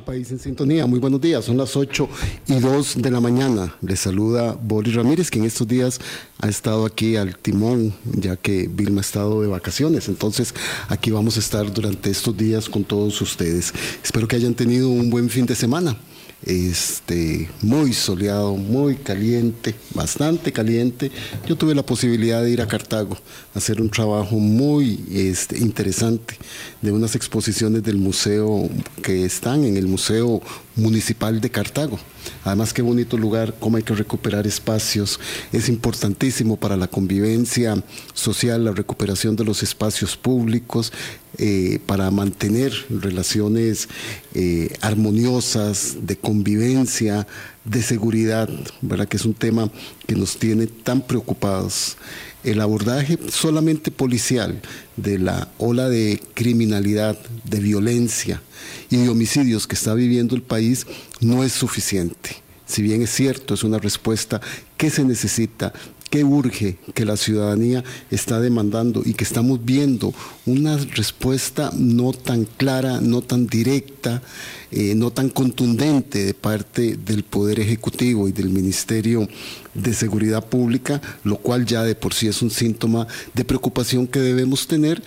País en sintonía. Muy buenos días. Son las 8 y 2 de la mañana. Les saluda Boris Ramírez, que en estos días ha estado aquí al timón, ya que Vilma ha estado de vacaciones. Entonces, aquí vamos a estar durante estos días con todos ustedes. Espero que hayan tenido un buen fin de semana este, muy soleado, muy caliente, bastante caliente. Yo tuve la posibilidad de ir a Cartago a hacer un trabajo muy este, interesante de unas exposiciones del museo que están en el Museo Municipal de Cartago. Además, qué bonito lugar, cómo hay que recuperar espacios. Es importantísimo para la convivencia social, la recuperación de los espacios públicos, eh, para mantener relaciones eh, armoniosas, de convivencia, de seguridad, ¿verdad? que es un tema que nos tiene tan preocupados. El abordaje solamente policial de la ola de criminalidad, de violencia y de homicidios que está viviendo el país no es suficiente. Si bien es cierto, es una respuesta que se necesita que urge, que la ciudadanía está demandando y que estamos viendo una respuesta no tan clara, no tan directa, eh, no tan contundente de parte del Poder Ejecutivo y del Ministerio de Seguridad Pública, lo cual ya de por sí es un síntoma de preocupación que debemos tener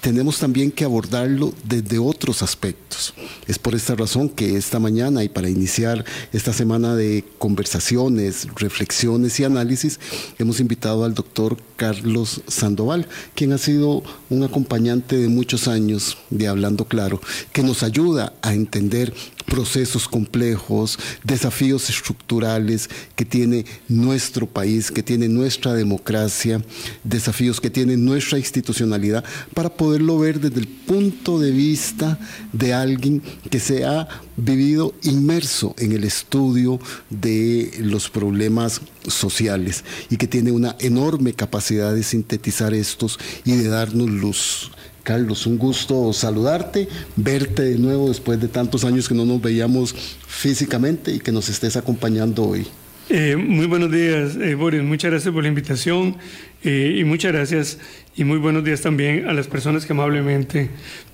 tenemos también que abordarlo desde otros aspectos. Es por esta razón que esta mañana y para iniciar esta semana de conversaciones, reflexiones y análisis, hemos invitado al doctor Carlos Sandoval, quien ha sido un acompañante de muchos años de Hablando Claro, que nos ayuda a entender procesos complejos, desafíos estructurales que tiene nuestro país, que tiene nuestra democracia, desafíos que tiene nuestra institucionalidad, para poderlo ver desde el punto de vista de alguien que se ha vivido inmerso en el estudio de los problemas sociales y que tiene una enorme capacidad de sintetizar estos y de darnos luz. Carlos, un gusto saludarte, verte de nuevo después de tantos años que no nos veíamos físicamente y que nos estés acompañando hoy. Eh, muy buenos días, eh, Boris. Muchas gracias por la invitación eh, y muchas gracias y muy buenos días también a las personas que amablemente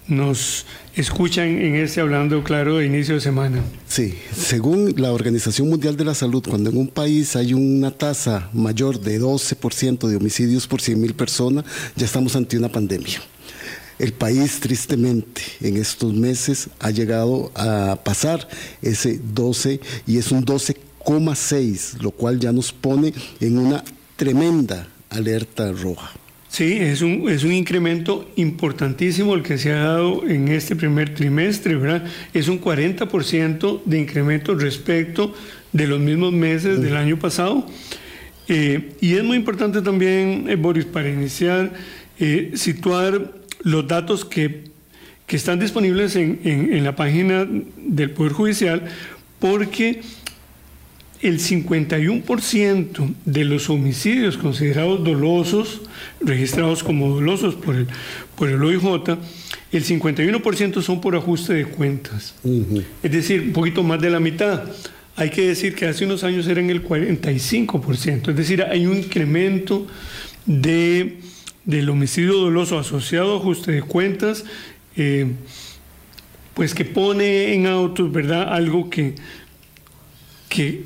nos escuchan en este Hablando Claro de inicio de semana. Sí, según la Organización Mundial de la Salud, cuando en un país hay una tasa mayor de 12% de homicidios por 100.000 personas, ya estamos ante una pandemia. El país, tristemente, en estos meses ha llegado a pasar ese 12 y es un 12,6, lo cual ya nos pone en una tremenda alerta roja. Sí, es un, es un incremento importantísimo el que se ha dado en este primer trimestre, ¿verdad? Es un 40% de incremento respecto de los mismos meses del año pasado. Eh, y es muy importante también, eh, Boris, para iniciar, eh, situar los datos que, están disponibles en, la página del Poder Judicial, porque el 51% de los homicidios considerados dolosos, registrados como dolosos por el, por el OIJ, el 51% son por ajuste de cuentas. Es decir, un poquito más de la mitad. Hay que decir que hace unos años eran el 45%. Es decir, hay un incremento de del homicidio doloso asociado a ajuste de cuentas, eh, pues que pone en autos, ¿verdad? Algo que,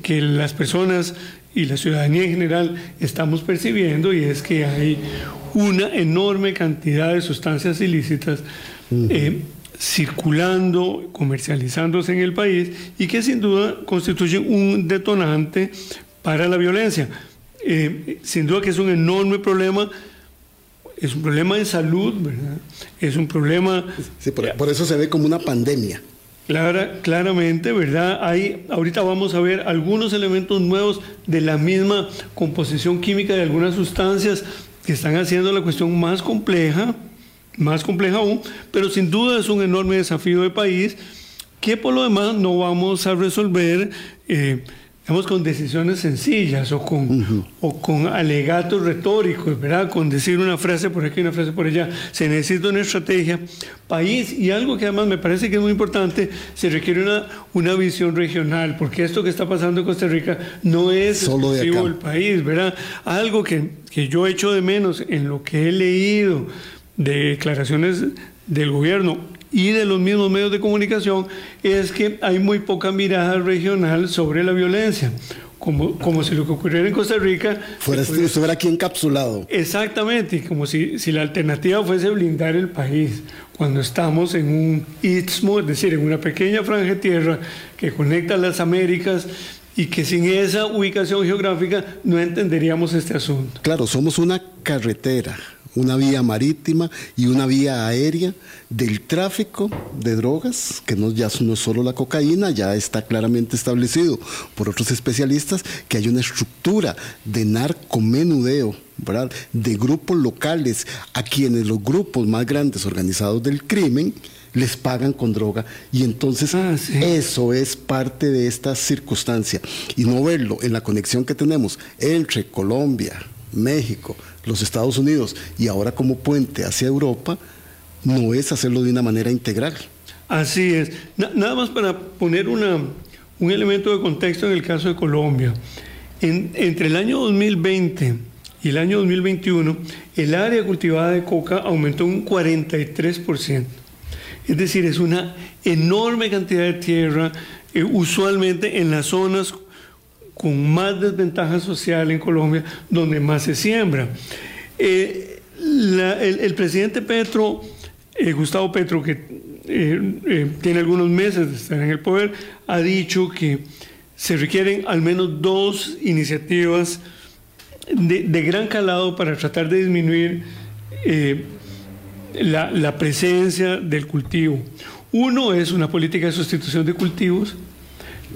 que, las personas y la ciudadanía en general estamos percibiendo y es que hay una enorme cantidad de sustancias ilícitas eh, circulando, comercializándose en el país y que sin duda constituyen un detonante para la violencia. Eh, sin duda que es un enorme problema es un problema de salud, ¿verdad? Es un problema... Sí, por, eso se ve como una pandemia. Clara, claramente, ¿verdad? Hay, ahorita vamos a ver algunos elementos nuevos de la misma composición química de algunas sustancias que están haciendo la cuestión más compleja, más compleja aún, pero sin duda es un enorme desafío de país que por lo demás no vamos a resolver. Eh, con decisiones sencillas o con, o con alegatos retóricos, ¿verdad? Con decir una frase por aquí, una frase por allá. Se necesita una estrategia, país y algo que además me parece que es muy importante, se requiere una, una visión regional, porque esto que está pasando en Costa Rica no es solo del país, ¿verdad? Algo que, que yo echo de menos en lo que he leído de declaraciones del gobierno y de los mismos medios de comunicación es que hay muy poca mirada regional sobre la violencia. Como, como si lo que ocurriera en Costa Rica... Fuera, estuviera aquí encapsulado. Exactamente, como si, si la alternativa fuese blindar el país, cuando estamos en un istmo, es decir, en una pequeña franja de tierra que conecta las Américas y que sin esa ubicación geográfica no entenderíamos este asunto. Claro, somos una carretera, una vía marítima y una vía aérea del tráfico de drogas, que no, ya no es solo la cocaína, ya está claramente establecido por otros especialistas que hay una estructura de narcomenudeo, ¿verdad? de grupos locales a quienes los grupos más grandes organizados del crimen les pagan con droga. Y entonces ah, eso es parte de esta circunstancia. Y no verlo en la conexión que tenemos entre Colombia, México, los Estados Unidos y ahora como puente hacia Europa, no es hacerlo de una manera integral. Así es. nada más para poner una, un elemento de contexto en el caso de Colombia. entre el año 2020 y el año 2021, el área cultivada de coca aumentó un 43%. Es decir, es una enorme cantidad de tierra, eh, usualmente en las zonas con más desventaja social en Colombia, donde más se siembra. Eh, el, presidente Petro, eh, Gustavo Petro, que eh, tiene algunos meses de estar en el poder, ha dicho que se requieren al menos dos iniciativas de, gran calado para tratar de disminuir la, la presencia del cultivo. Uno es una política de sustitución de cultivos,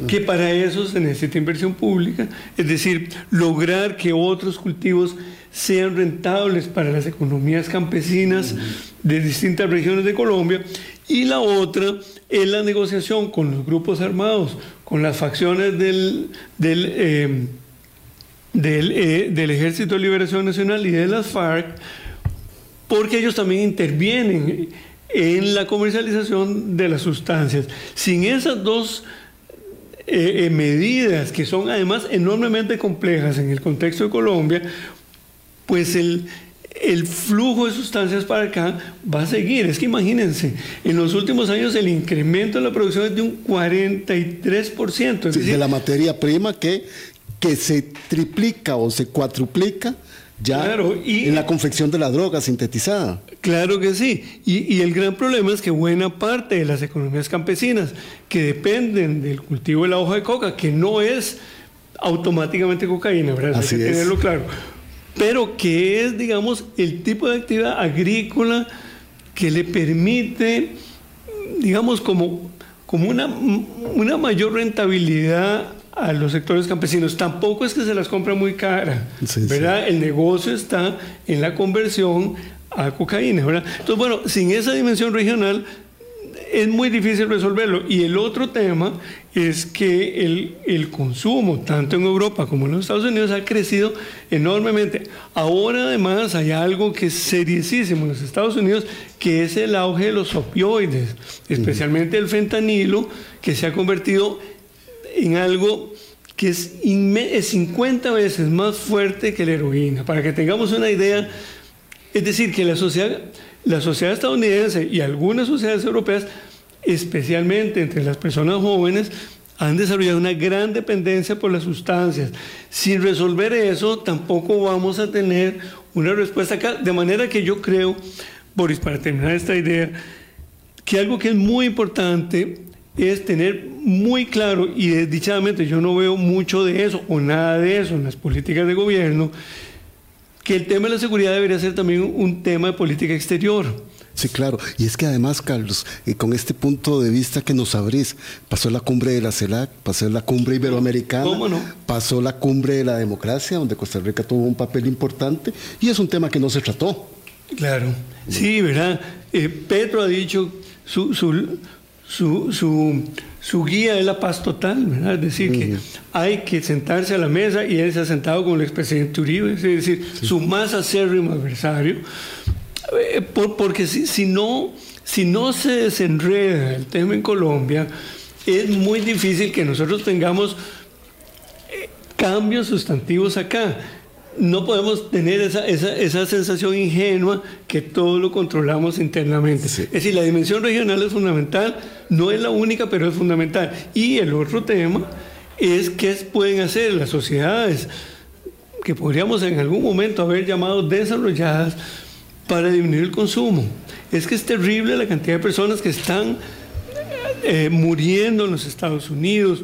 que para eso se necesita inversión pública, es decir, lograr que otros cultivos sean rentables para las economías campesinas de distintas regiones de Colombia, y la otra es la negociación con los grupos armados, con las facciones del, del, eh, eh, del Ejército de Liberación Nacional y de las FARC, porque ellos también intervienen en la comercialización de las sustancias. Sin esas dos eh, eh, medidas que son además enormemente complejas en el contexto de Colombia, pues el, el flujo de sustancias para acá va a seguir. Es que imagínense, en los últimos años el incremento de la producción es de un 43%. de la materia prima que, que se triplica o se cuatruplica ya y, en la confección de la droga sintetizada. Claro que sí. Y, el gran problema es que buena parte de las economías campesinas que dependen del cultivo de la hoja de coca, que no es automáticamente cocaína, ¿verdad? Hay que tenerlo claro. Pero que es, digamos, el tipo de actividad agrícola que le permite, digamos, como, como una, una mayor rentabilidad a los sectores campesinos. Tampoco es que se las compra muy cara, ¿verdad? El negocio está en la conversión a cocaína, ¿verdad? Entonces, bueno, sin esa dimensión regional es muy difícil resolverlo. Y el otro tema es que el, el, consumo, tanto en Europa como en los Estados Unidos, ha crecido enormemente. Ahora además hay algo que es seriosísimo en los Estados Unidos, que es el auge de los opioides, especialmente el fentanilo, que se ha convertido en algo que es, es 50 veces más fuerte que la heroína. Para que tengamos una idea, es decir, que la sociedad, estadounidense y algunas sociedades europeas, especialmente entre las personas jóvenes, han desarrollado una gran dependencia por las sustancias. Sin resolver eso, tampoco vamos a tener una respuesta acá. De manera que yo creo, Boris, para terminar esta idea, que algo que es muy importante es tener muy claro, y desdichadamente yo no veo mucho de eso o nada de eso en las políticas de gobierno, que el tema de la seguridad debería ser también un tema de política exterior. Sí, claro. Y es que además, Carlos, eh, con este punto de vista que nos abrís, pasó la cumbre de la CELAC, pasó la cumbre iberoamericana, pasó la cumbre de la democracia, donde Costa Rica tuvo un papel importante, y es un tema que no se trató. Claro. Sí, ¿verdad? Eh, Petro ha dicho su, su, su, su, su, guía es la paz total, ¿verdad? Es decir, que hay que sentarse a la mesa y él se ha sentado con el expresidente Uribe, es decir, su más acérrimo adversario, eh, porque si, si, no, si no se desenreda el tema en Colombia, es muy difícil que nosotros tengamos eh, cambios sustantivos acá. No podemos tener esa, esa, esa, sensación ingenua que todo lo controlamos internamente. Es decir, la dimensión regional es fundamental, no es la única, pero es fundamental. Y el otro tema es qué pueden hacer las sociedades que podríamos en algún momento haber llamado desarrolladas para disminuir el consumo. Es que es terrible la cantidad de personas que están eh, muriendo en los Estados Unidos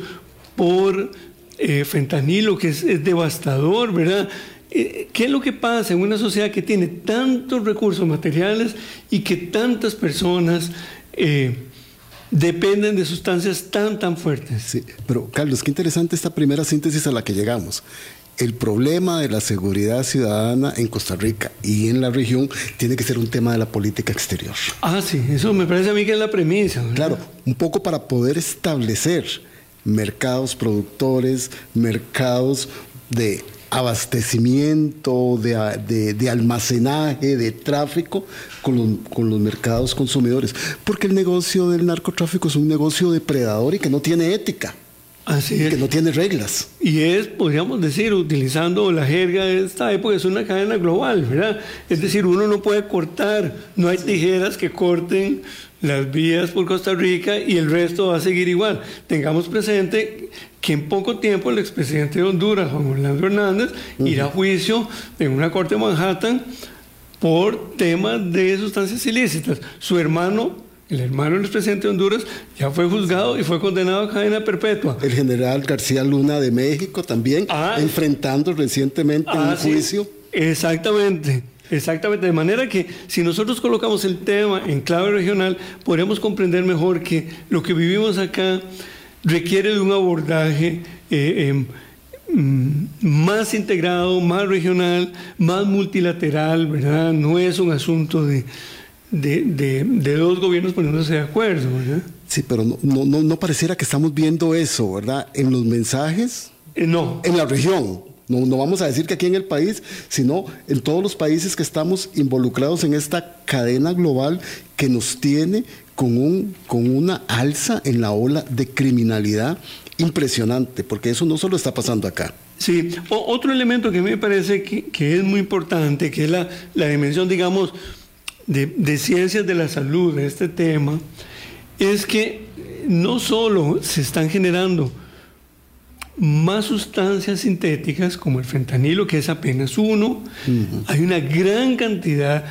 por eh, fentanilo, que es, devastador, ¿verdad? Eh, ¿Qué es lo que pasa en una sociedad que tiene tantos recursos materiales y que tantas personas dependen de sustancias tan, tan fuertes? Sí, pero Carlos, qué interesante esta primera síntesis a la que llegamos el problema de la seguridad ciudadana en Costa Rica y en la región tiene que ser un tema de la política exterior. Ah, sí, eso me parece a mí que es la premisa. Claro, un poco para poder establecer mercados productores, mercados de abastecimiento, de, almacenaje, de tráfico con con los mercados consumidores. Porque el negocio del narcotráfico es un negocio depredador y que no tiene ética. Así Que no tiene reglas. Y es, podríamos decir, utilizando la jerga de esta época, es una cadena global, ¿verdad? Es decir, uno no puede cortar, no hay tijeras que corten las vías por Costa Rica y el resto va a seguir igual. Tengamos presente que en poco tiempo el expresidente de Honduras, Juan Orlando Hernández, irá a juicio en una corte de Manhattan por temas de sustancias ilícitas. Su hermano el hermano del expresidente de Honduras ya fue juzgado y fue condenado a cadena perpetua. El general García Luna de México también, ah, enfrentando recientemente un ah, juicio. Exactamente. Exactamente, de manera que si nosotros colocamos el tema en clave regional, podremos comprender mejor que lo que vivimos acá requiere de un abordaje eh, em, mm, más integrado, más regional, más multilateral, ¿verdad? No es un asunto de, de, de, dos gobiernos poniéndose de acuerdo. ¿verdad? Sí, pero no, no, no, pareciera que estamos viendo eso, ¿verdad? En los mensajes. Eh, no. En la región. No, vamos a decir que aquí en el país, sino en todos los países que estamos involucrados en esta cadena global que nos tiene con, un, con una alza en la ola de criminalidad impresionante, porque eso no solo está pasando acá. Sí, otro elemento que me parece que, que es muy importante, que es la, la dimensión, digamos, de, ciencias de la salud, de este tema, es que no solo se están generando más sustancias sintéticas como el fentanilo, que es apenas uno, hay una gran cantidad,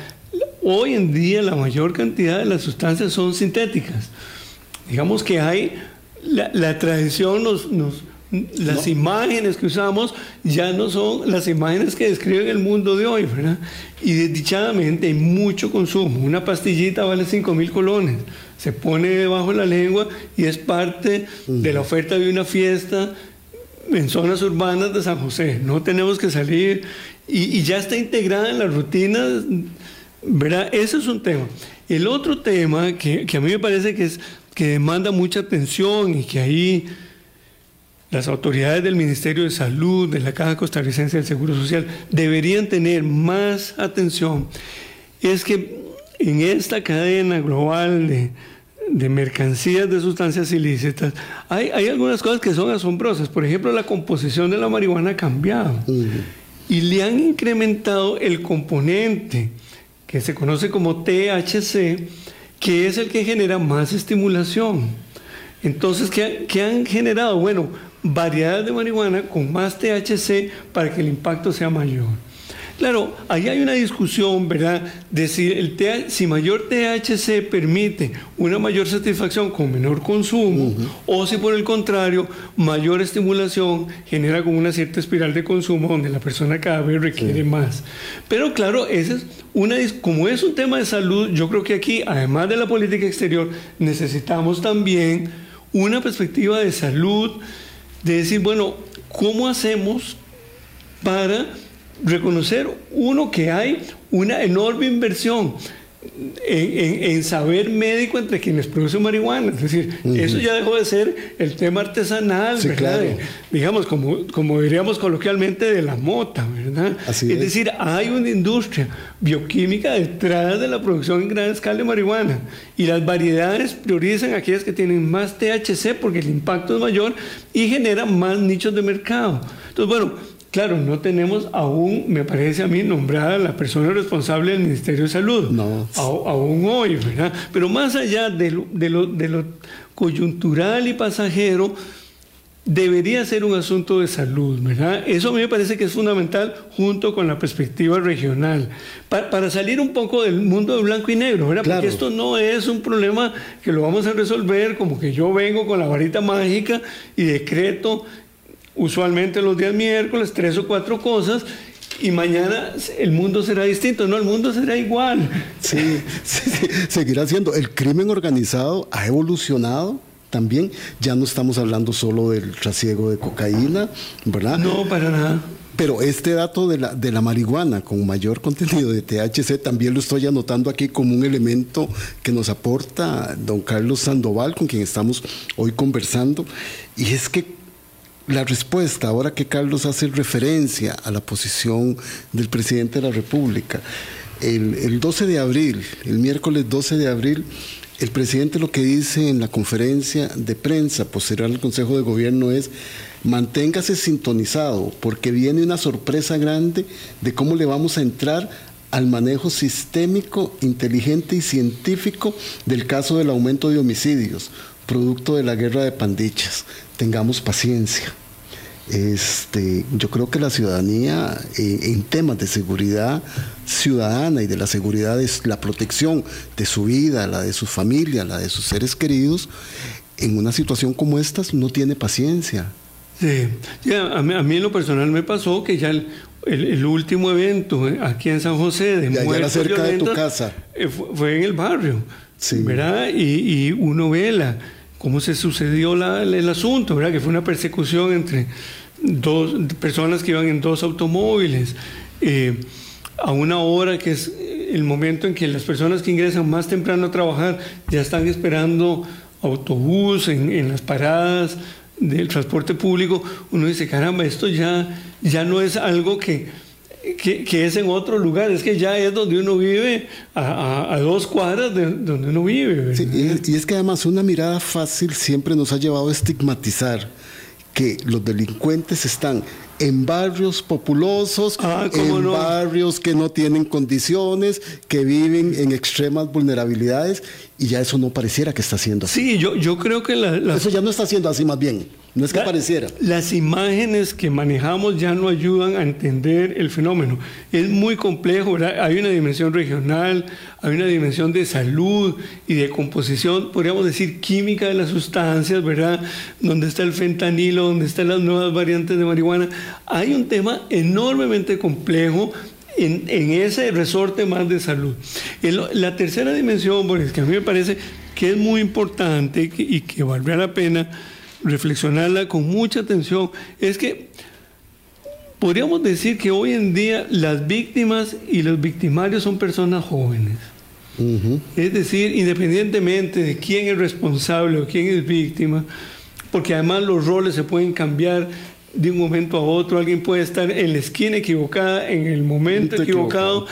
hoy en día la mayor cantidad de las sustancias son sintéticas. Digamos que hay, la, tradición nos, las imágenes que usamos ya no son las imágenes que describen el mundo de hoy, ¿verdad? Y desdichadamente hay mucho consumo. Una pastillita vale 5 mil colones. Se pone debajo de la lengua y es parte de la oferta de una fiesta en zonas urbanas de San José. No tenemos que salir y, ya está integrada en las rutinas, ¿verdad? Ese es un tema. El otro tema que, que a mí me parece que, es, que demanda mucha atención y que ahí las autoridades del Ministerio de Salud, de la Caja Costarricense del Seguro Social, deberían tener más atención, es que en esta cadena global de, mercancías de sustancias ilícitas, hay, algunas cosas que son asombrosas. Por ejemplo, la composición de la marihuana ha cambiado y le han incrementado el componente que se conoce como THC, que es el que genera más estimulación. Entonces, ¿qué, qué han generado? Bueno, variedades de marihuana con más THC para que el impacto sea mayor. Claro, ahí hay una discusión, ¿verdad? De si, el si mayor THC permite una mayor satisfacción con menor consumo, o si por el contrario, mayor estimulación genera como una cierta espiral de consumo donde la persona cada vez requiere más. Pero claro, ese es una, como es un tema de salud, yo creo que aquí, además de la política exterior, necesitamos también una perspectiva de salud de decir, bueno, ¿cómo hacemos para reconocer, uno, que hay una enorme inversión en, saber médico entre quienes producen marihuana. Es decir, eso ya dejó de ser el tema artesanal, ¿verdad? digamos, como, como diríamos coloquialmente, de la mota, ¿verdad? es, decir, hay una industria bioquímica detrás de la producción en gran escala de marihuana y las variedades priorizan aquellas que tienen más THC porque el impacto es mayor y generan más nichos de mercado. Entonces, bueno, Claro, no tenemos aún, me parece a mí, nombrada la persona responsable del Ministerio de Salud. No. aún hoy, ¿verdad? Pero más allá de lo, de lo, de lo coyuntural y pasajero, debería ser un asunto de salud, ¿verdad? Eso a mí me parece que es fundamental junto con la perspectiva regional, para, salir un poco del mundo de blanco y negro, ¿verdad? Porque esto no es un problema que lo vamos a resolver como que yo vengo con la varita mágica y decreto usualmente los días miércoles tres o cuatro cosas y mañana el mundo será distinto, no, el mundo será igual. Sí, seguirá siendo. El crimen organizado ha evolucionado también. Ya no estamos hablando solo del trasiego de cocaína, ¿verdad? No, para nada. Pero este dato de la, de la marihuana con mayor contenido de THC también lo estoy anotando aquí como un elemento que nos aporta don Carlos Sandoval, con quien estamos hoy conversando. Y es que la respuesta, ahora que Carlos hace referencia a la posición del presidente de la República, el, el 12 de abril, el miércoles 12 de abril, el presidente lo que dice en la conferencia de prensa posterior al Consejo de Gobierno es manténgase sintonizado porque viene una sorpresa grande de cómo le vamos a entrar al manejo sistémico, inteligente y científico del caso del aumento de homicidios, producto de la guerra de pandillas. Tengamos paciencia. Este, yo creo que la ciudadanía eh, en temas de seguridad ciudadana y de la seguridad de la protección de su vida, la de su familia, la de sus seres queridos, en una situación como esta no tiene paciencia. Sí, a, mí, en lo personal me pasó que ya el, último evento aquí en San José de muerte cerca de tu casa eh, fue, en el barrio, ¿verdad? Y, y uno ve cómo se sucedió el asunto, ¿verdad? Que fue una persecución entre dos personas que iban en dos automóviles, eh, a una hora que es el momento en que las personas que ingresan más temprano a trabajar ya están esperando autobús en, las paradas del transporte público, uno dice, caramba, esto ya, ya no es algo que, que, es en otro lugar, es que ya es donde uno vive, a, dos cuadras de donde uno vive. y, es que además una mirada fácil siempre nos ha llevado a estigmatizar que los delincuentes están en barrios populosos, ah, en barrios que no tienen condiciones, que viven en extremas vulnerabilidades, y ya eso no pareciera que está haciendo así. Sí, yo, yo creo que eso ya no está haciendo así más bien. No es que pareciera. Las imágenes que manejamos ya no ayudan a entender el fenómeno. Es muy complejo, ¿verdad? Hay una dimensión regional, hay una dimensión de salud y de composición, podríamos decir química de las sustancias, ¿verdad? Donde está el fentanilo, donde están las nuevas variantes de marihuana. Hay un tema enormemente complejo en, ese resorte más de salud. la tercera dimensión, Boris, que a mí me parece que es muy importante y que valdría la pena reflexionarla con mucha atención, es que podríamos decir que hoy en día las víctimas y los victimarios son personas jóvenes. Es decir, independientemente de quién es responsable o quién es víctima, porque además los roles se pueden cambiar de un momento a otro, alguien puede estar en la esquina equivocada, en el momento equivocado,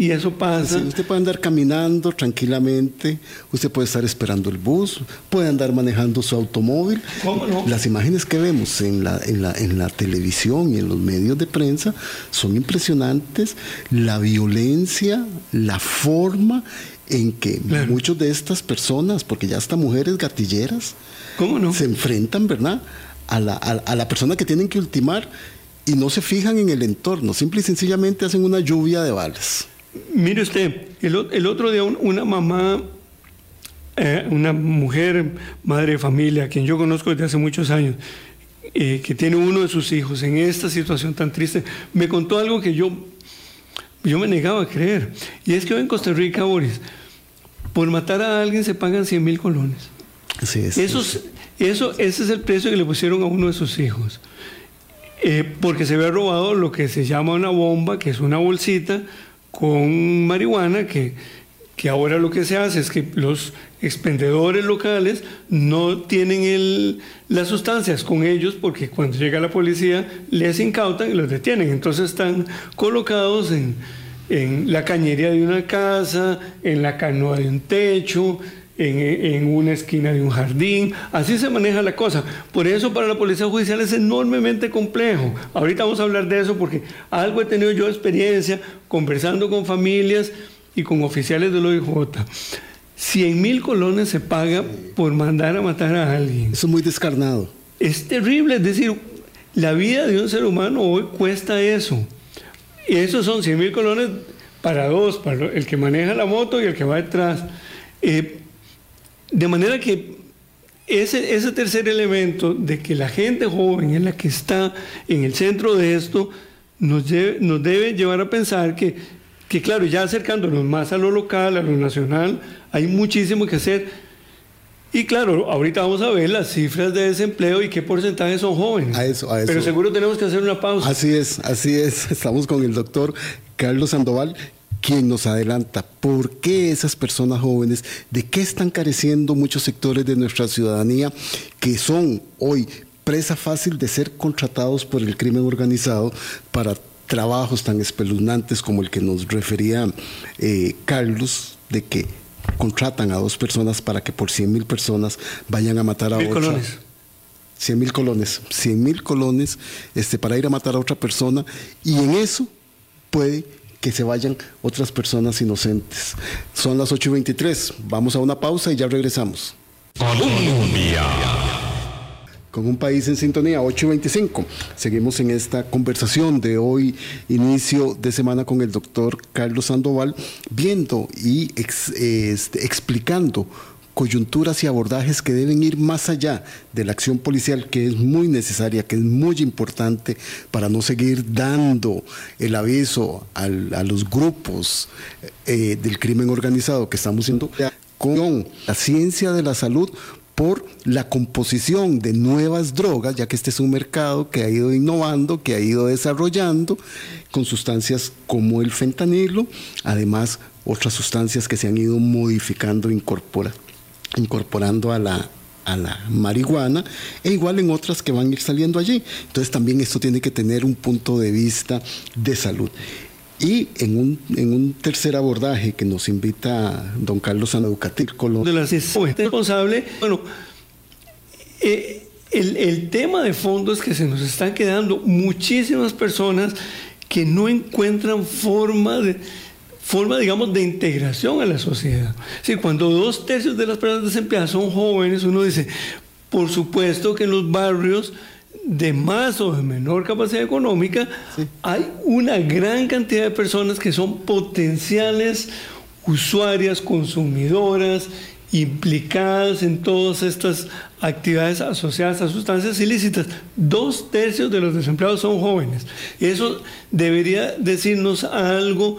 y eso pasa. usted puede andar caminando tranquilamente, usted puede estar esperando el bus, puede andar manejando su automóvil. ¿Cómo no? Las imágenes que vemos en la, en la, en la televisión y en los medios de prensa son impresionantes. La violencia, la forma en que muchas de estas personas, porque ya hasta mujeres gatilleras, ¿Cómo no? se enfrentan, ¿verdad? A la, a la persona que tienen que ultimar y no se fijan en el entorno, simple y sencillamente hacen una lluvia de balas. Mire usted, el, otro día una mamá, eh, una mujer, madre de familia, a quien yo conozco desde hace muchos años, eh, que tiene uno de sus hijos en esta situación tan triste, me contó algo que yo, yo me negaba a creer. Y es que hoy en Costa Rica, Boris, por matar a alguien se pagan 100 mil colones. Sí, es, eso, eso, ese es el precio que le pusieron a uno de sus hijos. Eh, porque se había robado lo que se llama una bomba, que es una bolsita con marihuana que, que ahora lo que se hace es que los expendedores locales no tienen el, las sustancias con ellos porque cuando llega la policía les incautan y los detienen. Entonces están colocados en, en la cañería de una casa, en la canoa de un techo, en, una esquina de un jardín. Así se maneja la cosa. Por eso para la Policía Judicial es enormemente complejo. Ahorita vamos a hablar de eso porque algo he tenido yo experiencia conversando con familias y con oficiales del OIJ. 100 mil colones se paga por mandar a matar a alguien. Eso es muy descarnado. Es terrible, es decir, la vida de un ser humano hoy cuesta eso. Y esos son 100 mil colones para dos, para el que maneja la moto y el que va detrás. Eh, de manera que ese, ese tercer elemento de que la gente joven es la que está en el centro de esto, nos, nos debe llevar a pensar que, que, claro, ya acercándonos más a lo local, a lo nacional, hay muchísimo que hacer. Y claro, ahorita vamos a ver las cifras de desempleo y qué porcentaje son jóvenes. A eso, a eso. Pero seguro tenemos que hacer una pausa. Así es, así es. Estamos con el doctor Carlos Sandoval quien nos adelanta por qué esas personas jóvenes, de qué están careciendo muchos sectores de nuestra ciudadanía que son hoy presa fácil de ser contratados por el crimen organizado para trabajos tan espeluznantes como el que nos refería eh, Carlos, de que contratan a dos personas para que por 100 mil personas vayan a matar a otra. Colones. 100 mil colones, 100 mil colones este, para ir a matar a otra persona y en eso puede que se vayan otras personas inocentes. Son las 8.23. Vamos a una pausa y ya regresamos. Colombia. Con un país en sintonía, 8.25. Seguimos en esta conversación de hoy, inicio de semana con el doctor Carlos Sandoval, viendo y este, explicando coyunturas y abordajes que deben ir más allá de la acción policial, que es muy necesaria, que es muy importante para no seguir dando el aviso a los grupos eh, del crimen organizado que estamos haciendo con la ciencia de la salud por la composición de nuevas drogas, ya que este es un mercado que ha ido innovando, que ha ido desarrollando con sustancias como el fentanilo, además otras sustancias que se han ido modificando, incorporando incorporando a la, a la marihuana e igual en otras que van a ir saliendo allí. Entonces también esto tiene que tener un punto de vista de salud. Y en un, en un tercer abordaje que nos invita don Carlos Anaducatir Colón. De las responsable, bueno, eh, el, el tema de fondo es que se nos están quedando muchísimas personas que no encuentran forma de, forma, digamos, de integración a la sociedad. Si cuando dos tercios de las personas desempleadas son jóvenes, uno dice, por supuesto que en los barrios de más o de menor capacidad económica, hay una gran cantidad de personas que son potenciales usuarias, consumidoras, implicadas en todas estas actividades asociadas a sustancias ilícitas. Dos tercios de los desempleados son jóvenes. Eso debería decirnos algo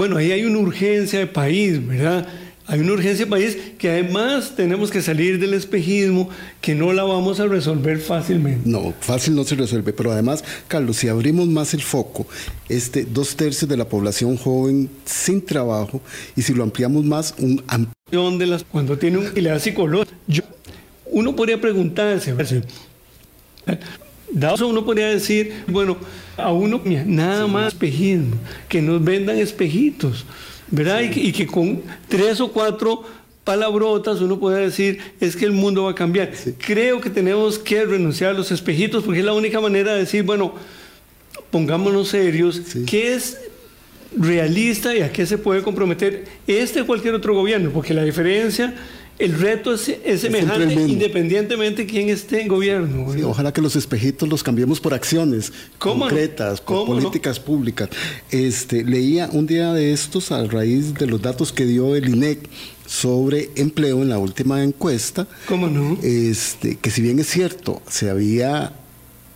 bueno, ahí hay una urgencia de país, ¿verdad? Hay una urgencia de país que además tenemos que salir del espejismo, que no la vamos a resolver fácilmente. No, fácil no se resuelve, pero además, Carlos, si abrimos más el foco, este dos tercios de la población joven sin trabajo, y si lo ampliamos más, un de las cuando tiene un y le da psicológico, uno podría preguntarse, Dado eso uno podría decir, bueno, a uno nada más espejismo, que nos vendan espejitos, ¿verdad? Y, que con tres o cuatro palabrotas uno puede decir, es que el mundo va a cambiar. Creo que tenemos que renunciar a los espejitos porque es la única manera de decir, bueno, pongámonos serios, ¿qué es realista y a qué se puede comprometer este o cualquier otro gobierno? Porque la diferencia el reto es, semejante independientemente de quién esté en gobierno. ojalá que los espejitos los cambiemos por acciones concretas, por políticas públicas. Este, leía un día de estos a raíz de los datos que dio el INEC sobre empleo en la última encuesta. ¿Cómo no? Este, que si bien es cierto, se había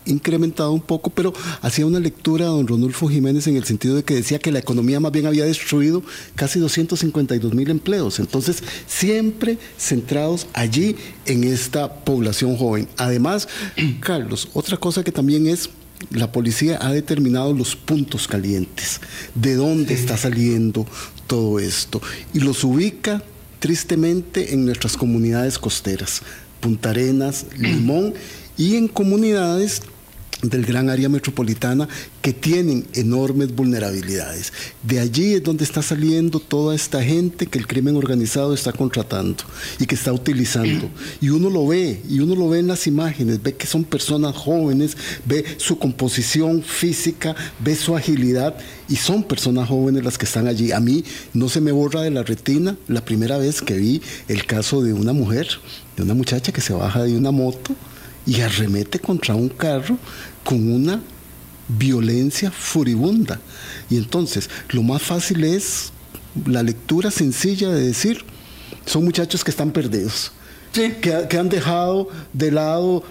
incrementado un poco, pero hacía una lectura a don Ronulfo Jiménez en el sentido de que decía que la economía más bien había destruido casi 252 mil empleos. Entonces, siempre centrados allí en esta población joven. Además, Carlos, otra cosa que también es la policía ha determinado los puntos calientes, de dónde está saliendo todo esto, y los ubica tristemente en nuestras comunidades costeras, Punta Arenas, Limón, y en comunidades del gran área metropolitana que tienen enormes vulnerabilidades. De allí es donde está saliendo toda esta gente que el crimen organizado está contratando y que está utilizando. Y uno lo ve, y uno lo ve en las imágenes, ve que son personas jóvenes, ve su composición física, ve su agilidad y son personas jóvenes las que están allí. A mí no se me borra de la retina la primera vez que vi el caso de una mujer, de una muchacha que se baja de una moto y arremete contra un carro con una violencia furibunda. Y entonces, lo más fácil es la lectura sencilla de decir, son muchachos que están perdidos, que, que han dejado de lado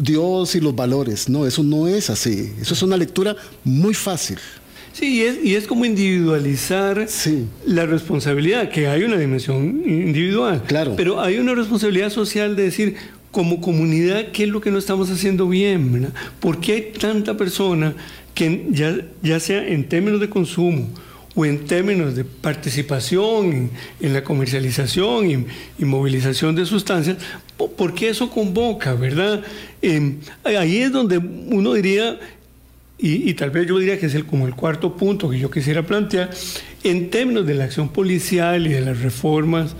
Dios y los valores. No, eso no es así. Eso es una lectura muy fácil. Sí, y es, y es como individualizar la responsabilidad, que hay una dimensión individual. Claro. Pero hay una responsabilidad social de decir, como comunidad, ¿qué es lo que no estamos haciendo bien? ¿verdad? ¿Por qué hay tanta persona que ya, ya sea en términos de consumo o en términos de participación en, la comercialización y, movilización de sustancias, ¿por qué eso convoca, verdad? Em, ahí es donde uno diría, y, tal vez yo diría que es el, como el cuarto punto que yo quisiera plantear, en términos de la acción policial y de las reformas,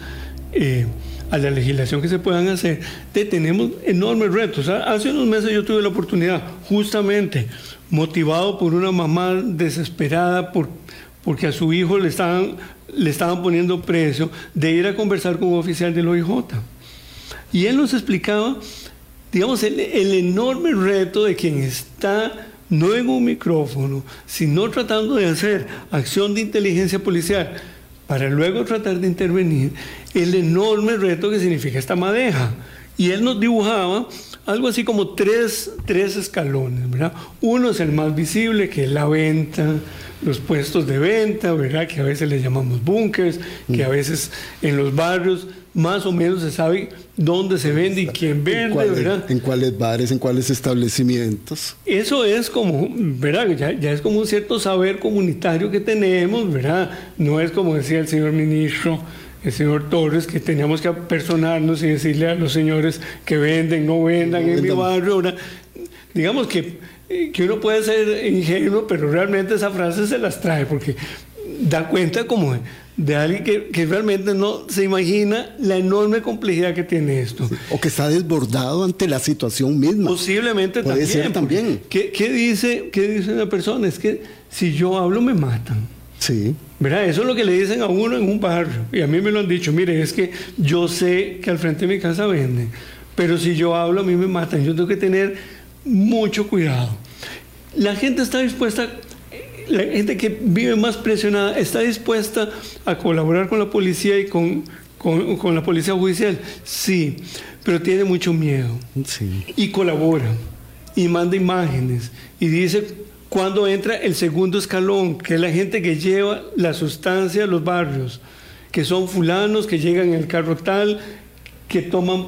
eh, a la legislación que se puedan hacer, tenemos enormes retos. Hace unos meses yo tuve la oportunidad, justamente motivado por una mamá desesperada por, porque a su hijo le estaban, le estaban poniendo precio, de ir a conversar con un oficial del OIJ. Y él nos explicaba, digamos, el, el enorme reto de quien está no en un micrófono, sino tratando de hacer acción de inteligencia policial para luego tratar de intervenir el enorme reto que significa esta madeja. Y él nos dibujaba algo así como tres, tres escalones, ¿verdad? Uno es el más visible, que es la venta, los puestos de venta, ¿verdad? Que a veces le llamamos búnkers, que a veces en los barrios más o menos se sabe dónde se vende y quién vende, ¿verdad? En cuáles bares, en cuáles establecimientos. Eso es como, ¿verdad? Ya, ya, es como un cierto saber comunitario que tenemos, ¿verdad? No es como decía el señor ministro, el señor Torres, que teníamos que apersonarnos y decirle a los señores que venden, no vendan en mi barrio, ¿verdad? Digamos que, eh, que uno puede ser ingenuo, pero realmente esa frase se las trae, porque da cuenta como de alguien que, realmente no se imagina la enorme complejidad que tiene esto. O que está desbordado ante la situación misma. Posiblemente Puede también. Ser también. ¿qué, dice, ¿Qué dice una persona? Es que si yo hablo me matan. Sí. ¿Verdad? Eso es lo que le dicen a uno en un barrio. Y a mí me lo han dicho, mire, es que yo sé que al frente de mi casa venden, pero si yo hablo a mí me matan. Yo tengo que tener mucho cuidado. La gente está dispuesta la gente que vive más presionada está dispuesta a colaborar con la policía y con, con, la policía judicial. Sí, pero tiene mucho miedo. Sí. Y colabora y manda imágenes y dice cuando entra el segundo escalón, que es la gente que lleva la sustancia a los barrios, que son fulanos que llegan en el carro tal, que toman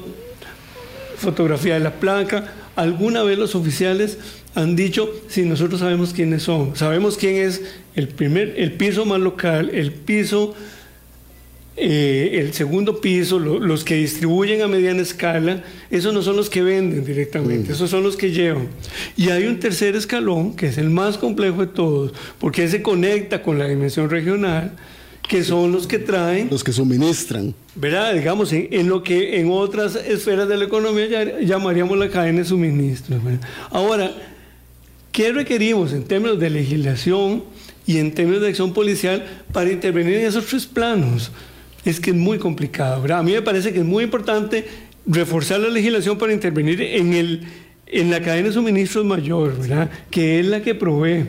fotografía de la placa. Alguna vez los oficiales han dicho, si nosotros sabemos quiénes son, sabemos quién es el, primer, el piso más local, el piso, eh, el segundo piso, los que distribuyen a mediana escala, esos no son los que venden directamente, mm. esos son los que llevan. Y hay un tercer escalón, que es el más complejo de todos, porque se conecta con la dimensión regional, que son los que traen. Los que suministran. ¿Verdad? Digamos, en, lo que en otras esferas de la economía ya, llamaríamos la cadena de suministro. Ahora, ¿Qué requerimos en términos de legislación y en términos de acción policial para intervenir en esos tres planos? Es que es muy complicado. A mí me parece que es muy importante reforzar la legislación para intervenir en, el, en la cadena de suministros mayor, que es la que provee.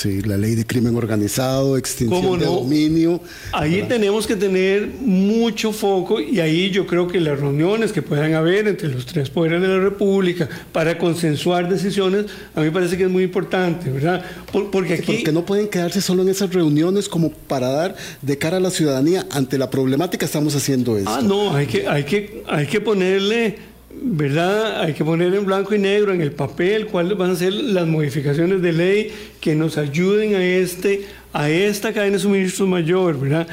Sí, la ley de crimen organizado, extinción de dominio. Ahí tenemos que tener mucho foco y ahí yo creo que las reuniones que puedan haber entre los tres poderes de la República para consensuar decisiones, a mí me parece que es muy importante, ¿verdad? porque aquí... porque no pueden quedarse solo en esas reuniones como para dar de cara a la ciudadanía ante la problemática estamos haciendo esto. Ah, no, hay que, hay que, hay que ponerle ¿verdad? Hay que poner en blanco y negro en el papel cuáles van a ser las modificaciones de ley que nos ayuden a, este, a esta cadena de suministros mayor, ¿verdad?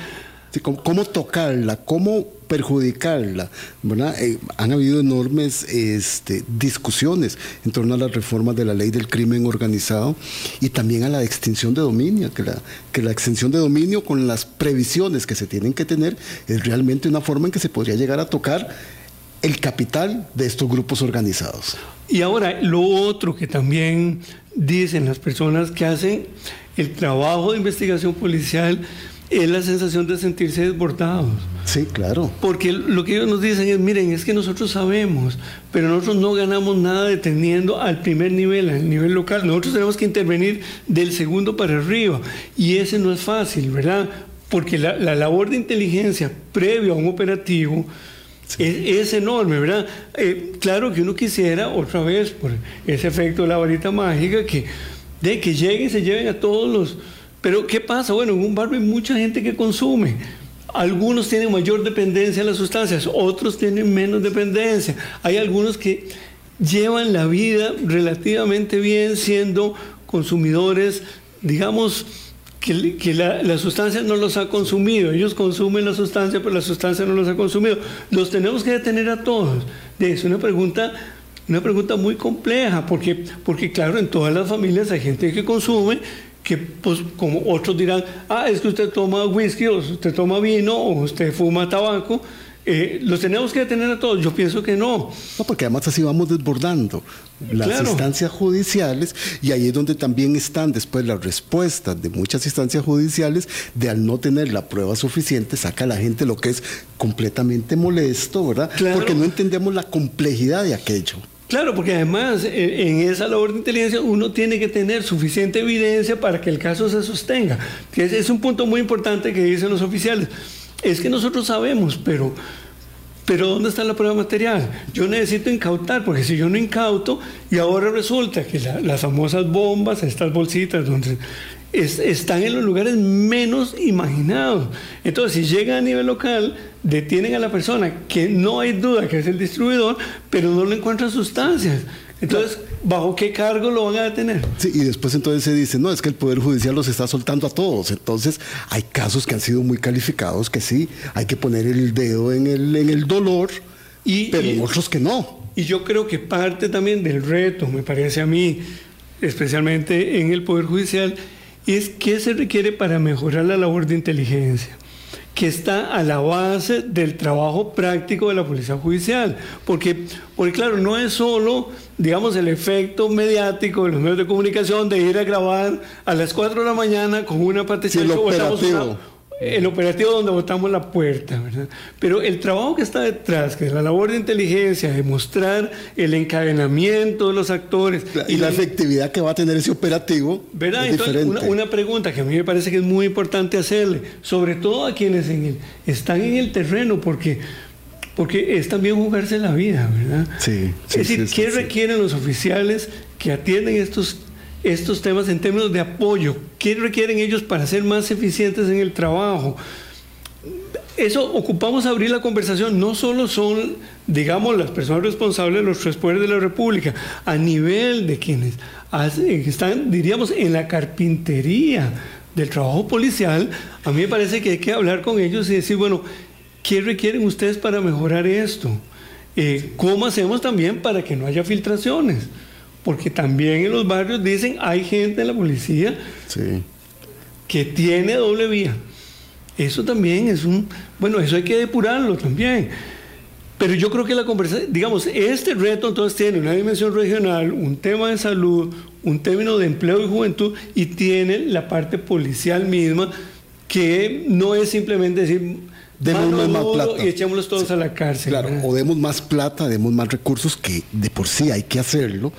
¿cómo, tocarla? ¿Cómo perjudicarla, ¿verdad? Eh, han habido enormes este, discusiones en torno a las reformas de la ley del crimen organizado y también a la extinción de dominio, que la, que la extinción de dominio con las previsiones que se tienen que tener es realmente una forma en que se podría llegar a tocar el capital de estos grupos organizados. Y ahora, lo otro que también dicen las personas que hacen el trabajo de investigación policial es la sensación de sentirse desbordados. Sí, claro. Porque lo que ellos nos dicen es, miren, es que nosotros sabemos, pero nosotros no ganamos nada deteniendo al primer nivel, al nivel local. Nosotros tenemos que intervenir del segundo para arriba. Y ese no es fácil, ¿verdad? Porque la, labor de inteligencia previo a un operativo es, enorme, ¿verdad? Eh, claro que uno quisiera, otra vez, por ese efecto de la varita mágica, que, de que lleguen se lleven a todos los... Pero ¿qué pasa? Bueno, en un barrio hay mucha gente que consume. Algunos tienen mayor dependencia de las sustancias, otros tienen menos dependencia. Hay algunos que llevan la vida relativamente bien siendo consumidores, digamos, que, la, sustancia no los ha consumido. Ellos consumen la sustancia, pero la sustancia no los ha consumido. Los tenemos que detener a todos. Es una pregunta, una pregunta muy compleja, porque, porque claro, en todas las familias hay gente que consume que pues como otros dirán, ah, es que usted toma whisky o usted toma vino o usted fuma tabaco, eh, ¿Los tenemos que detener a todos? Yo pienso que no. No, porque además así vamos desbordando las instancias judiciales y ahí es donde también están después las respuestas de muchas instancias judiciales de al no tener la prueba suficiente saca a la gente lo que es completamente molesto, ¿verdad? Porque no entendemos la complejidad de aquello. Claro, porque además eh, en esa labor de inteligencia uno tiene que tener suficiente evidencia para que el caso se sostenga. Es un punto muy importante que dicen los oficiales es que nosotros sabemos, pero, pero ¿dónde está la prueba material? Yo necesito incautar, porque si yo no incauto, y ahora resulta que las famosas bombas, estas bolsitas, donde están en los lugares menos imaginados. Entonces, si llega a nivel local, detienen a la persona, que no hay duda que es el distribuidor, pero no le encuentran sustancias. Entonces, ¿bajo qué cargo lo van a detener? Sí, y después entonces se dice, no, es que el Poder Judicial los está soltando a todos. Entonces, hay casos que han sido muy calificados que sí, hay que poner el dedo en el, en el dolor, y, pero otros que no. Y yo creo que parte también del reto, me parece a mí, especialmente en el Poder Judicial, es qué se requiere para mejorar la labor de inteligencia que está a la base del trabajo práctico de la Policía Judicial. Porque, porque claro, no es solo, digamos, el efecto mediático de los medios de comunicación de ir a grabar a las 4 de la mañana con una participación el operativo donde botamos la puerta, ¿verdad? Pero el trabajo que está detrás, que es la labor de inteligencia, de mostrar el encadenamiento de los actores. y la, efectividad que va a tener ese operativo. ¿verdad? Entonces, una, pregunta que a mí me parece que es muy importante hacerle, sobre todo a quienes están en el terreno, porque, porque es también jugarse la vida, ¿verdad? Sí. es decir, ¿qué requieren los oficiales que atienden estos estos temas en términos de apoyo. ¿Qué requieren ellos para ser más eficientes en el trabajo? Eso ocupamos abrir la conversación. No solo son, digamos, las personas responsables de los tres poderes de la República, a nivel de quienes están, diríamos, en la carpintería del trabajo policial, a mí me parece que hay que hablar con ellos y decir, bueno, ¿qué requieren ustedes para mejorar esto? Eh, ¿Cómo hacemos también para que no haya filtraciones? Porque también en los barrios dicen hay gente en la policía que tiene doble vía. Eso también es un, bueno, eso hay que depurarlo también. Pero yo creo que la conversación, digamos, este reto entonces tiene una dimensión regional, un tema de salud, un término de empleo y juventud y tiene la parte policial misma que no es simplemente decir demos más, plata. Y echémoslos todos a la cárcel. Claro, o demos más plata, demos más recursos, que de por sí hay que hacerlo,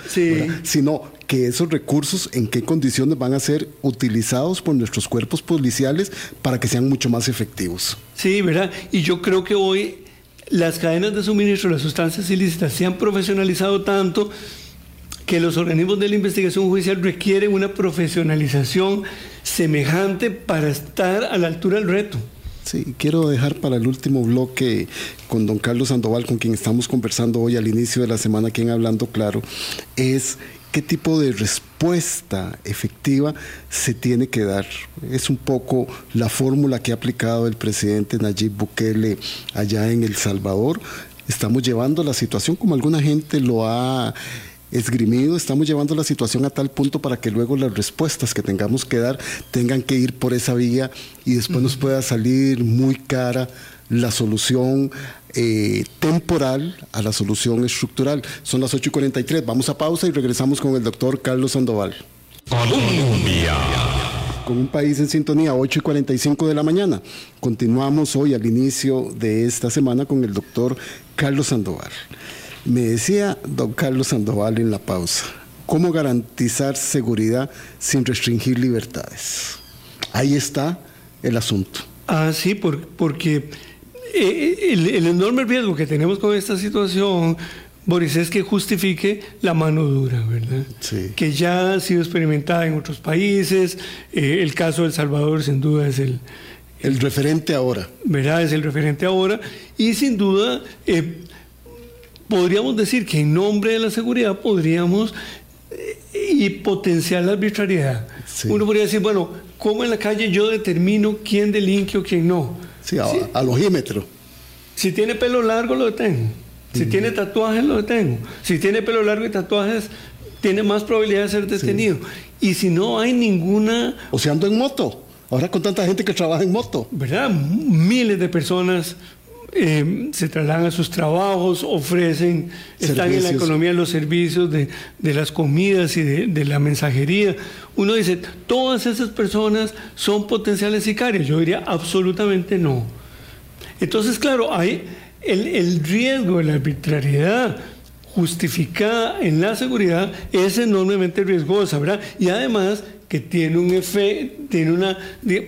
sino que esos recursos en qué condiciones van a ser utilizados por nuestros cuerpos policiales para que sean mucho más efectivos. Sí, ¿verdad? Y yo creo que hoy las cadenas de suministro de las sustancias ilícitas se han profesionalizado tanto que los organismos de la investigación judicial requieren una profesionalización semejante para estar a la altura del reto. Sí, quiero dejar para el último bloque con don Carlos Sandoval, con quien estamos conversando hoy al inicio de la semana, quien Hablando Claro, es qué tipo de respuesta efectiva se tiene que dar. Es un poco la fórmula que ha aplicado el presidente Nayib Bukele allá en El Salvador. Estamos llevando la situación como alguna gente lo ha esgrimido, estamos llevando la situación a tal punto para que luego las respuestas que tengamos que dar tengan que ir por esa vía y después nos pueda salir muy cara la solución eh, temporal a la solución estructural. Son las 8 y 43. Vamos a pausa y regresamos con el doctor Carlos Sandoval. Colombia. Con un país en sintonía, 8 y 45 de la mañana. Continuamos hoy al inicio de esta semana con el doctor Carlos Sandoval. Me decía don Carlos Sandoval en la pausa, ¿cómo garantizar seguridad sin restringir libertades? Ahí está el asunto. Ah, sí, porque eh, el, enorme riesgo que tenemos con esta situación, Boris, es que justifique la mano dura, ¿verdad? Sí. Que ya ha sido experimentada en otros países. Eh, el caso de El Salvador, sin duda, es el, el referente ahora. ¿Verdad? Es el referente ahora. Y sin duda, eh, podríamos decir que en nombre de la seguridad podríamos y potenciar la arbitrariedad. Uno podría decir, bueno, ¿cómo en la calle yo determino quién delinque o quién no? Sí, a, logímetro. Si tiene pelo largo, lo detengo. Si tiene tatuajes, lo detengo. Si tiene pelo largo y tatuajes, tiene más probabilidad de ser detenido. Y si no hay ninguna... O sea, ando en moto. Ahora con tanta gente que trabaja en moto. ¿Verdad? Miles de personas eh, se trasladan a sus trabajos, ofrecen, están en la economía de los servicios, de, las comidas y de, la mensajería. Uno dice, todas esas personas son potenciales sicarios. Yo diría, absolutamente no. Entonces, claro, hay el, riesgo de la arbitrariedad justificada en la seguridad es enormemente riesgosa, ¿verdad? Y además que tiene un efecto, tiene una,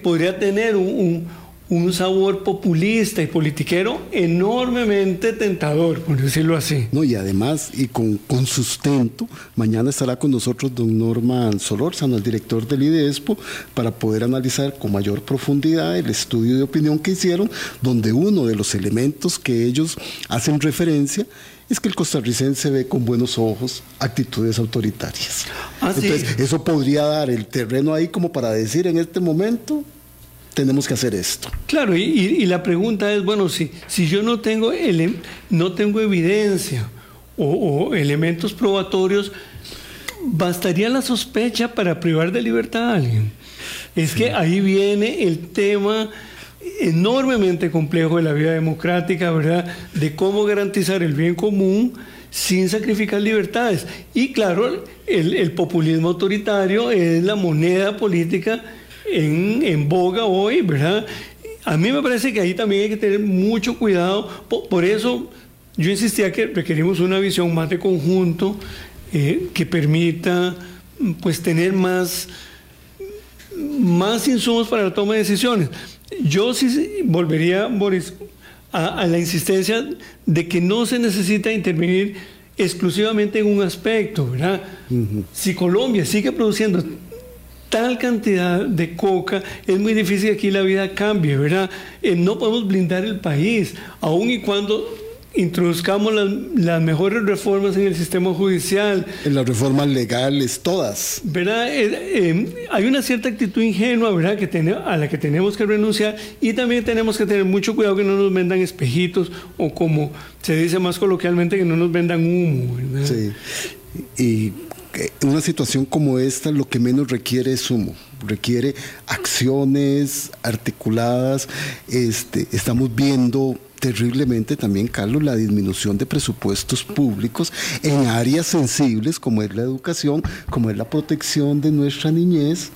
podría tener un un sabor populista y politiquero enormemente tentador, por decirlo así. No, y además, y con, con sustento, mañana estará con nosotros don Norman Solórzano, el director del IDESPO, para poder analizar con mayor profundidad el estudio de opinión que hicieron, donde uno de los elementos que ellos hacen referencia es que el costarricense ve con buenos ojos actitudes autoritarias. Ah, Entonces, eso podría dar el terreno ahí como para decir en este momento, tenemos que hacer esto. Claro, y, la pregunta es, bueno, si, si yo no tengo, no tengo evidencia o, elementos probatorios, ¿bastaría la sospecha para privar de libertad a alguien? Es que ahí viene el tema enormemente complejo de la vida democrática, ¿verdad? De cómo garantizar el bien común sin sacrificar libertades. Y claro, el, el populismo autoritario es la moneda política en, boga hoy, ¿verdad? A mí me parece que ahí también hay que tener mucho cuidado. Por, eso yo insistía que requerimos una visión más de conjunto eh, que permita pues tener más, más insumos para la toma de decisiones. Yo sí volvería, Boris, a, la insistencia de que no se necesita intervenir exclusivamente en un aspecto, ¿verdad? Si Colombia sigue produciendo tal cantidad de coca, es muy difícil que aquí la vida cambie, ¿verdad? Eh, no podemos blindar el país, aun y cuando introduzcamos las, mejores reformas en el sistema judicial. En las reformas legales, todas. ¿Verdad? Eh, eh, hay una cierta actitud ingenua, ¿verdad? Que a la que tenemos que renunciar y también tenemos que tener mucho cuidado que no nos vendan espejitos o como se dice más coloquialmente, que no nos vendan humo, ¿verdad? Sí. Y una situación como esta lo que menos requiere es humo, requiere acciones articuladas. Este, estamos viendo terriblemente también, Carlos, la disminución de presupuestos públicos en áreas sensibles como es la educación, como es la protección de nuestra niñez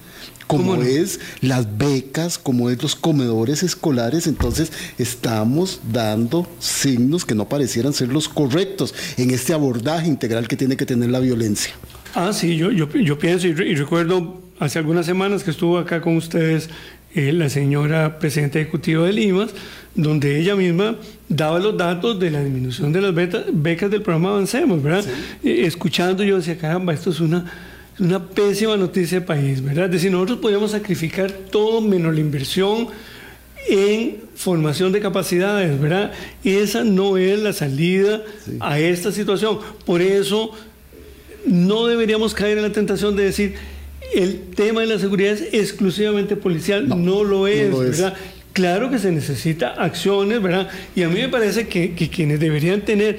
como es las becas, como es los comedores escolares, entonces estamos dando signos que no parecieran ser los correctos en este abordaje integral que tiene que tener la violencia. Ah, sí, yo, yo, yo pienso y, recuerdo hace algunas semanas que estuvo acá con ustedes eh, la señora presidenta ejecutiva de Limas, donde ella misma daba los datos de la disminución de las becas del programa Avancemos, ¿verdad? Eh, escuchando yo decía, caramba, esto es una, una pésima noticia de país, ¿verdad? Es decir, nosotros podíamos sacrificar todo menos la inversión en formación de capacidades, ¿verdad? Esa no es la salida a esta situación. Por eso no deberíamos caer en la tentación de decir el tema de la seguridad es exclusivamente policial, no, lo es, ¿verdad? Claro que se necesita acciones, ¿verdad? Y a mí me parece que, que quienes deberían tener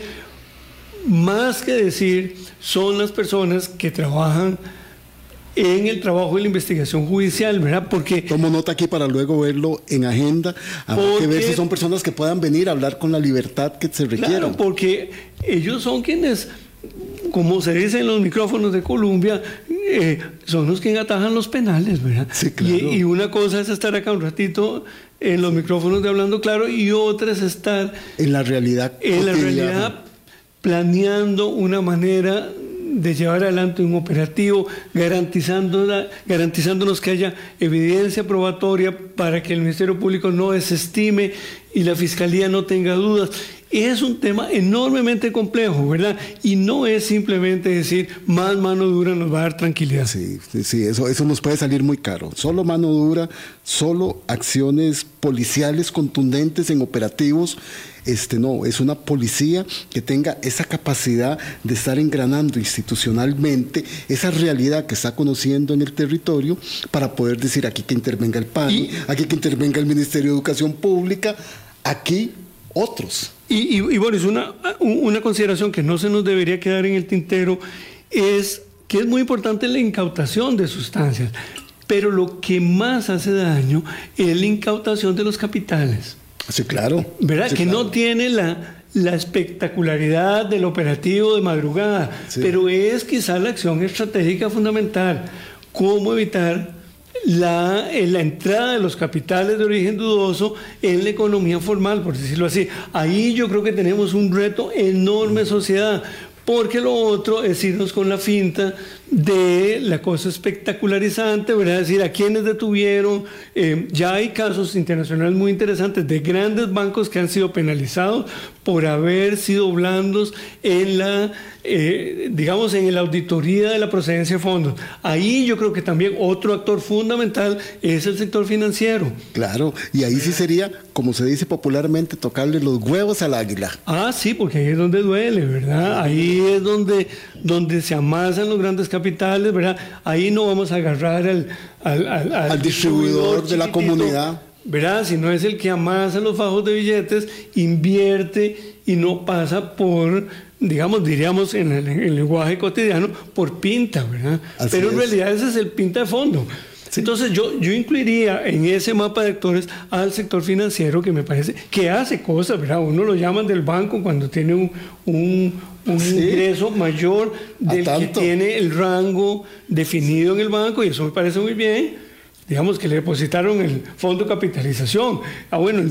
más que decir son las personas que trabajan en el trabajo de la investigación judicial, ¿verdad? Porque... Tomo nota aquí para luego verlo en agenda, habrá que ver si son personas que puedan venir a hablar con la libertad que se requiera. Claro, porque ellos son quienes, como se dice en los micrófonos de Colombia, eh, son los que atajan los penales, ¿verdad? Sí, claro. y, una cosa es estar acá un ratito en los micrófonos de Hablando Claro y otra es estar... En la realidad. En la realidad planeando una manera de llevar adelante un operativo, garantizándonos que haya evidencia probatoria para que el Ministerio Público no desestime y la Fiscalía no tenga dudas. Es un tema enormemente complejo, ¿verdad? Y no es simplemente decir más mano dura nos va a dar tranquilidad. Sí, sí, eso, eso nos puede salir muy caro. Solo mano dura, solo acciones policiales contundentes en operativos este no, es una policía que tenga esa capacidad de estar engranando institucionalmente esa realidad que está conociendo en el territorio para poder decir aquí que intervenga el PAN, aquí que intervenga el Ministerio de Educación Pública, aquí otros. Y, y, bueno, es una, una consideración que no se nos debería quedar en el tintero, es que es muy importante la incautación de sustancias, pero lo que más hace daño es la incautación de los capitales. Sí, claro. ¿Verdad? que no tiene la, la, espectacularidad del operativo de madrugada, pero es quizá la acción estratégica fundamental. ¿Cómo evitar la, la, entrada de los capitales de origen dudoso en la economía formal, por decirlo así. Ahí yo creo que tenemos un reto enorme sociedad, porque lo otro es irnos con la finta de la cosa espectacularizante, ¿verdad? Es decir, a quienes detuvieron, eh, ya hay casos internacionales muy interesantes de grandes bancos que han sido penalizados por haber sido blandos en la, eh, digamos, en la auditoría de la procedencia de fondos. Ahí yo creo que también otro actor fundamental es el sector financiero. Claro, y ahí sí sería, como se dice popularmente, tocarle los huevos al águila. Ah, sí, porque ahí es donde duele, ¿verdad? Ahí es donde, donde se amasan los grandes capitales, ¿verdad? Ahí no vamos a agarrar al, al, distribuidor, de la comunidad. ¿Verdad? Si no es el que amasa los fajos de billetes, invierte y no pasa por, digamos, diríamos en el, lenguaje cotidiano, por pinta, ¿verdad? Pero en realidad ese es el pinta de fondo. Entonces yo, yo incluiría en ese mapa de actores al sector financiero que me parece que hace cosas, ¿verdad? Uno lo llaman del banco cuando tiene un, un ingreso mayor del que tiene el rango definido en el banco y eso me parece muy bien. Digamos que le depositaron el fondo de capitalización. Ah, bueno,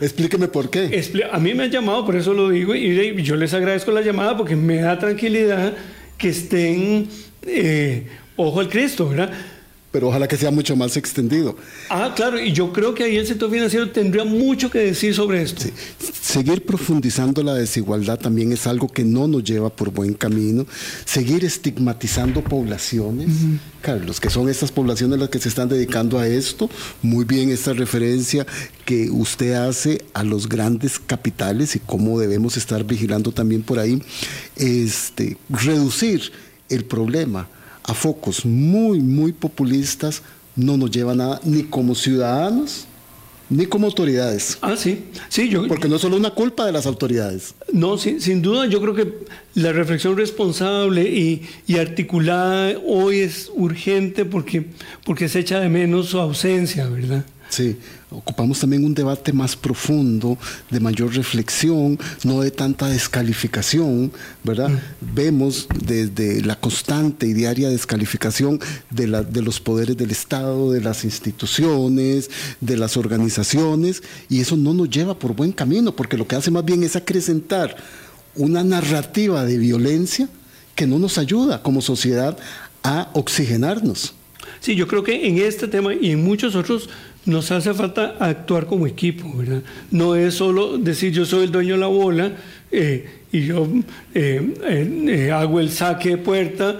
explíqueme, por qué. A mí me han llamado, por eso lo digo, y yo les agradezco la llamada porque me da tranquilidad que estén eh, ojo al Cristo, ¿verdad? Pero ojalá que sea mucho más extendido. Ah, claro, y yo creo que ahí el sector financiero tendría mucho que decir sobre esto. Seguir profundizando la desigualdad también es algo que no nos lleva por buen camino. Seguir estigmatizando poblaciones, Carlos, que son estas poblaciones las que se están dedicando a esto. Muy bien esta referencia que usted hace a los grandes capitales y cómo debemos estar vigilando también por ahí. Este, reducir el problema a focos muy, muy populistas no nos lleva a nada, ni como ciudadanos, ni como autoridades. Ah, sí. sí yo, Porque no es solo una culpa de las autoridades. No, sin, duda, yo creo que la reflexión responsable y, y, articulada hoy es urgente porque, porque se echa de menos su ausencia, ¿verdad? Sí, ocupamos también un debate más profundo, de mayor reflexión, no de tanta descalificación, ¿verdad? Mm. Vemos desde la constante y diaria descalificación de, la, de los poderes del Estado, de las instituciones, de las organizaciones, y eso no nos lleva por buen camino, porque lo que hace más bien es acrecentar una narrativa de violencia que no nos ayuda como sociedad a oxigenarnos. Sí, yo creo que en este tema y en muchos otros nos hace falta actuar como equipo, ¿verdad? No es solo decir yo soy el dueño de la bola eh, y yo hago el saque de puerta,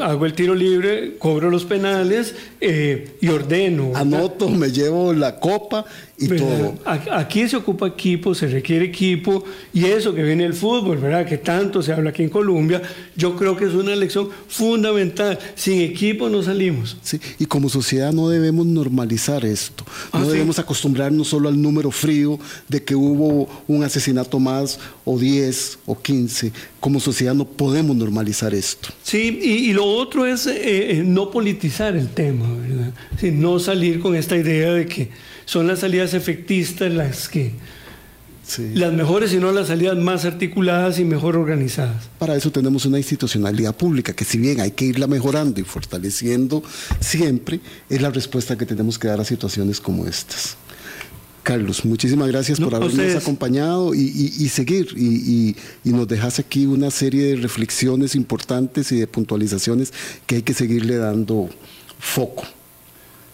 hago el tiro libre, cobro los penales y ordeno. Anoto, me llevo la copa y todo. Aquí se ocupa equipo, se requiere equipo y eso que viene el fútbol, ¿verdad? Que tanto se habla aquí en Colombia, yo creo que es una lección fundamental. Sin equipo no salimos. Sí, y como sociedad no debemos normalizar esto. No ah, debemos acostumbrarnos solo al número frío de que hubo un asesinato más o 10 o 15. Como sociedad no podemos normalizar esto. Sí, y, lo otro es eh, eh, no politizar el tema, ¿verdad? no salir con esta idea de que son las salidas efectistas las que... Las mejores y no las salidas más articuladas y mejor organizadas. Para eso tenemos una institucionalidad pública que si bien hay que irla mejorando y fortaleciendo siempre, es la respuesta que tenemos que dar a situaciones como estas. Carlos, muchísimas gracias por habernos acompañado y, seguir. Y, y, nos dejas aquí una serie de reflexiones importantes y de puntualizaciones que hay que seguirle dando foco.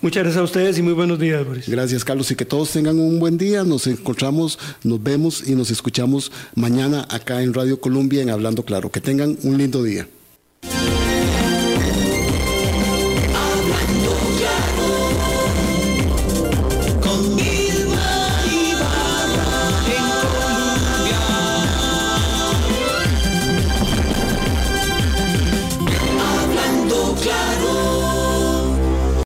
Muchas gracias a ustedes y muy buenos días, Boris. Gracias, Carlos, y que todos tengan un buen día. Nos encontramos, nos vemos y nos escuchamos mañana acá en Radio Colombia en Hablando Claro. Que tengan un lindo día.